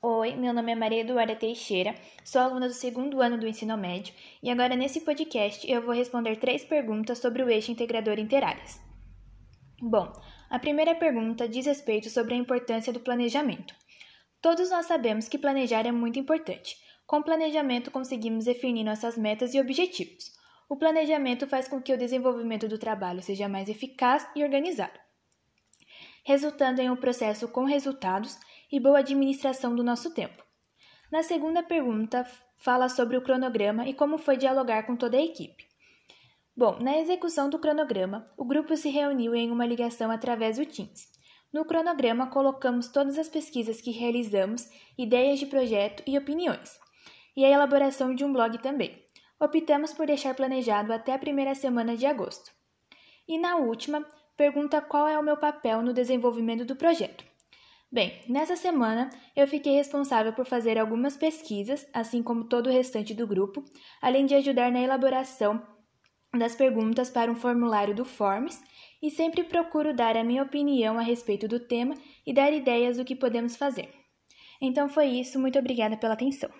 Oi, meu nome é Maria Eduarda Teixeira, sou aluna do segundo ano do ensino médio e agora nesse podcast eu vou responder três perguntas sobre o eixo integrador interáreas. Bom, a primeira pergunta diz respeito sobre a importância do planejamento. Todos nós sabemos que planejar é muito importante. Com planejamento conseguimos definir nossas metas e objetivos. O planejamento faz com que o desenvolvimento do trabalho seja mais eficaz e organizado, resultando em um processo com resultados e boa administração do nosso tempo. Na segunda pergunta, fala sobre o cronograma e como foi dialogar com toda a equipe. Bom, na execução do cronograma, o grupo se reuniu em uma ligação através do Teams. No cronograma, colocamos todas as pesquisas que realizamos, ideias de projeto e opiniões, e a elaboração de um blog também. Optamos por deixar planejado até a primeira semana de agosto. E na última, pergunta qual é o meu papel no desenvolvimento do projeto. Bem, nessa semana eu fiquei responsável por fazer algumas pesquisas, assim como todo o restante do grupo, além de ajudar na elaboração das perguntas para um formulário do Forms e sempre procuro dar a minha opinião a respeito do tema e dar ideias do que podemos fazer. Então foi isso, muito obrigada pela atenção.